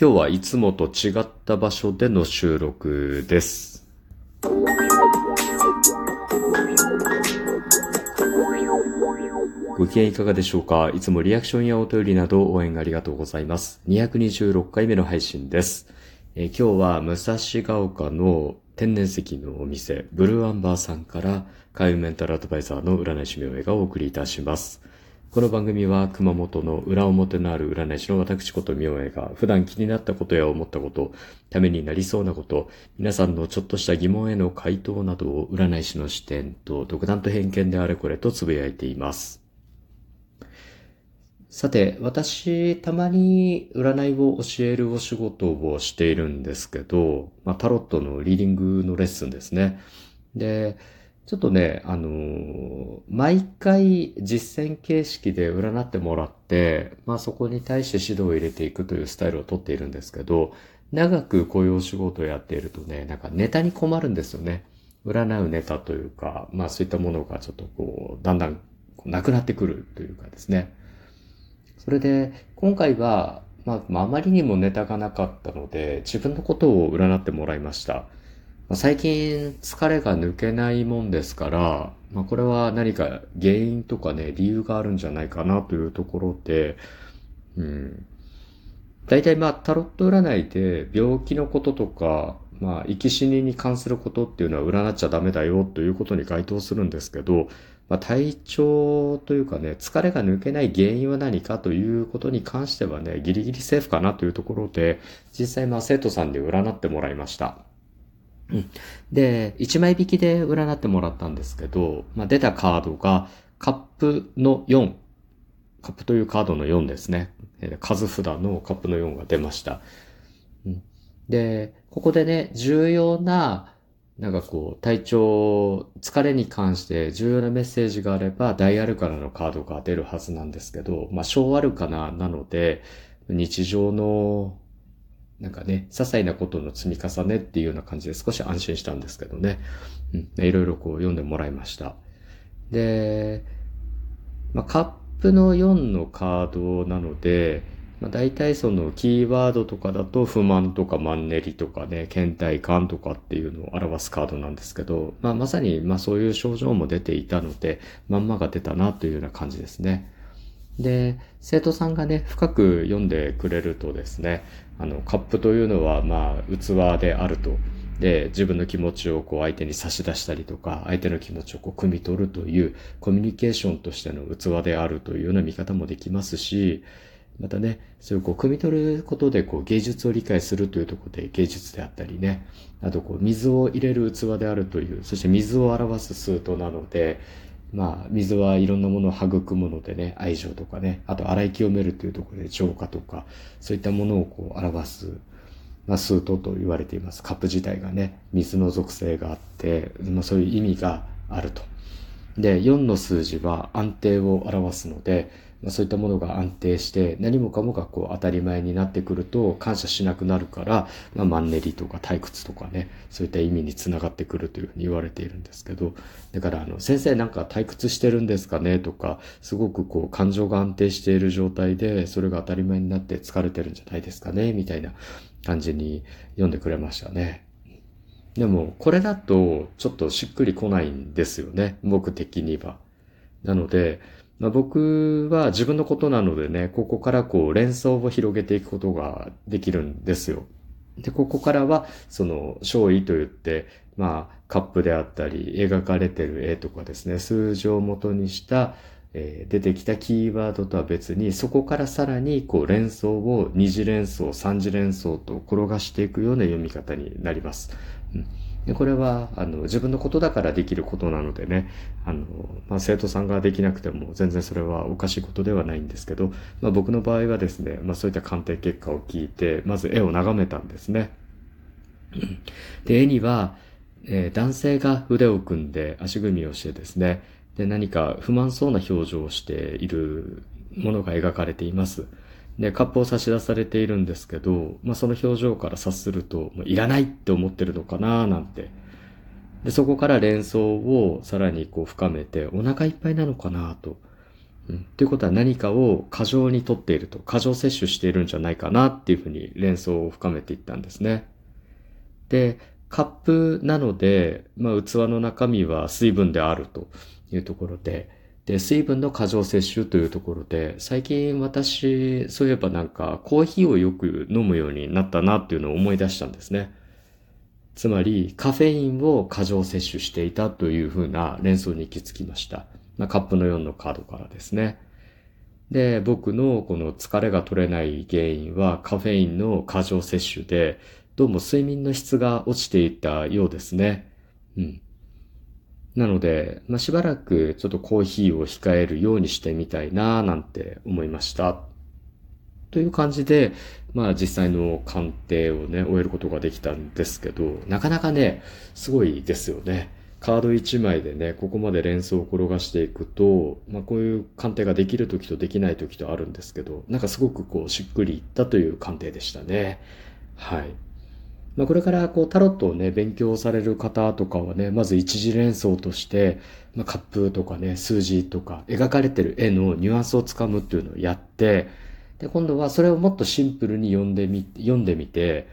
今日はいつもと違った場所での収録です。ご機嫌いかがでしょうか？いつもリアクションやお便りなど応援ありがとうございます。226回目の配信です。え今日は武蔵ヶ丘の天然石のお店、ブルーアンバーさんから、海運メンタルアドバイザーの占い師明恵がお送りいたします。この番組は熊本の裏表のある占い師の私こと明恵が普段気になったことや思ったこと、ためになりそうなこと、皆さんのちょっとした疑問への回答などを占い師の視点と独断と偏見であれこれとつぶやいています。さて、私、たまに占いを教えるお仕事をしているんですけど、まあ、タロットのリーディングのレッスンですね。で、ちょっとね、あのー毎回実践形式で占ってもらって、まあそこに対して指導を入れていくというスタイルをとっているんですけど、長くこういうお仕事をやっているとね、なんかネタに困るんですよね。占うネタというか、まあそういったものがちょっとこう、だんだんなくなってくるというかですね。それで、今回は、ま、まああまりにもネタがなかったので、自分のことを占ってもらいました。まあ最近疲れが抜けないもんですから、まあこれは何か原因とかね、理由があるんじゃないかなというところで、うん。大体まあタロット占いで病気のこととか、まあ生き死にに関することっていうのは占っちゃダメだよということに該当するんですけど、まあ体調というかね、疲れが抜けない原因は何かということに関してはね、ギリギリセーフかなというところで、実際まあ生徒さんに占ってもらいました。うんで、1枚引きで占ってもらったんですけど、まあ、出たカードがカップの4。カップというカードの4ですね。え数札のカップの4が出ました。うんで、ここでね、重要な、なんかこう、体調、疲れに関して重要なメッセージがあれば、大アルカナのカードが出るはずなんですけど、まあ、小アルカナなので、日常のなんかね、些細なことの積み重ねっていうような感じで少し安心したんですけどね。うん、いろいろこう読んでもらいました。で、まあ、カップの4のカードなので、まあ、大体そのキーワードとかだと不満とかマンネリとかね、倦怠感とかっていうのを表すカードなんですけど、まあ、まさにまあそういう症状も出ていたので、まんまが出たなというような感じですね。で、生徒さんがね、深く読んでくれるとですね、あの、カップというのは、まあ、器であると。で、自分の気持ちをこう相手に差し出したりとか、相手の気持ちをこう汲み取るというコミュニケーションとしての器であるというような見方もできますし、またね、そういうこう、汲み取ることでこう、芸術を理解するというところで芸術であったりね、あとこう、水を入れる器であるという、そして水を表すスートなので、まあ、水はいろんなものを育むのでね、愛情とかね、あと洗い清めるというところで浄化とか、そういったものをこう表す、まあ、スートと言われています。カップ自体がね、水の属性があって、まあ、そういう意味があると。で、4の数字は安定を表すので、まあ、そういったものが安定して、何もかもがこう当たり前になってくると感謝しなくなるから、まあ、マンネリとか退屈とかね、そういった意味につながってくるというふうに言われているんですけど、だからあの、先生なんか退屈してるんですかねとか、すごくこう感情が安定している状態で、それが当たり前になって疲れてるんじゃないですかねみたいな感じに読んでくれましたね。でも、これだとちょっとしっくりこないんですよね。僕的には。なので、まあ、僕は自分のことなのでね、ここからこう連想を広げていくことができるんですよ。で、ここからは、その、勝意と言って、まあ、カップであったり、描かれてる絵とかですね、数字を元にした、えー出てきたキーワードとは別に、そこからさらに、こう、連想を二次連想、三次連想と転がしていくような読み方になります。うんでこれは、あの、自分のことだからできることなのでね、あの、まあ、生徒さんができなくても全然それはおかしいことではないんですけど、まあ、僕の場合はですね、まあ、そういった鑑定結果を聞いて、まず絵を眺めたんですね。で、絵には、えー男性が腕を組んで足踏みをしてですね、で、何か不満そうな表情をしているものが描かれています。で、カップを差し出されているんですけど、まあ、その表情から察すると、もういらないって思ってるのかななんて。で、そこから連想をさらにこう深めて、お腹いっぱいなのかなと。うん。ということは何かを過剰にとっていると、過剰摂取しているんじゃないかなっていうふうに連想を深めていったんですね。で、カップなので、まあ、器の中身は水分であるというところで、で、水分の過剰摂取というところで、最近私、そういえばなんかコーヒーをよく飲むようになったなっていうのを思い出したんですね。つまり、カフェインを過剰摂取していたというふうな連想に行き着きました。まあ、カップの4のカードからですね。で、僕のこの疲れが取れない原因はカフェインの過剰摂取で、どうも睡眠の質が落ちていたようですね。うん。なので、まあ、しばらくちょっとコーヒーを控えるようにしてみたいななんて思いました。という感じで、まあ実際の鑑定をね、終えることができたんですけど、なかなかね、すごいですよね。カード1枚でね、ここまで連想を転がしていくと、まあこういう鑑定ができる時とできない時とあるんですけど、なんかすごくこうしっくりいったという鑑定でしたね。はい。まあ、これからこうタロットをね、勉強される方とかはね、まず一次連想として、まあ、カップとかね、数字とか描かれてる絵のニュアンスをつかむっていうのをやって、で、今度はそれをもっとシンプルに読んでみ、読んでみて、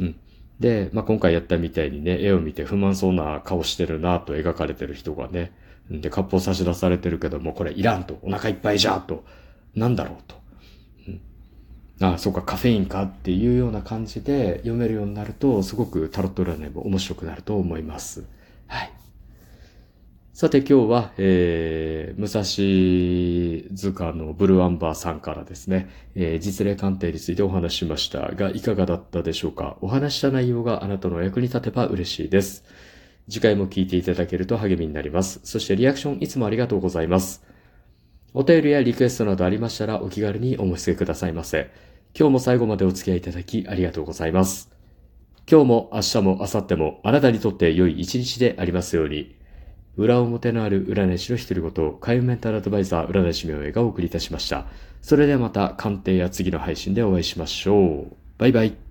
うん。で、まあ、今回やったみたいにね、絵を見て不満そうな顔してるなと描かれてる人がね、で、カップを差し出されてるけども、これいらんと、お腹いっぱいじゃと、なんだろうと。ああ、そうか、カフェインかっていうような感じで読めるようになると、すごくタロット占いも面白くなると思います。はい。さて今日は、えー、武蔵塚のブルーアンバーさんからですね、えー、実例鑑定についてお話ししましたが、いかがだったでしょうか？お話した内容があなたの役に立てば嬉しいです。次回も聞いていただけると励みになります。そしてリアクションいつもありがとうございます。お便りやリクエストなどありましたらお気軽にお申し付けくださいませ。今日も最後までお付き合いいただきありがとうございます。今日も明日も明後日もあなたにとって良い一日でありますように。裏表のある占い師の一人ごと、海運メンタルアドバイザー占い師名がお送りいたしました。それではまた鑑定や次の配信でお会いしましょう。バイバイ。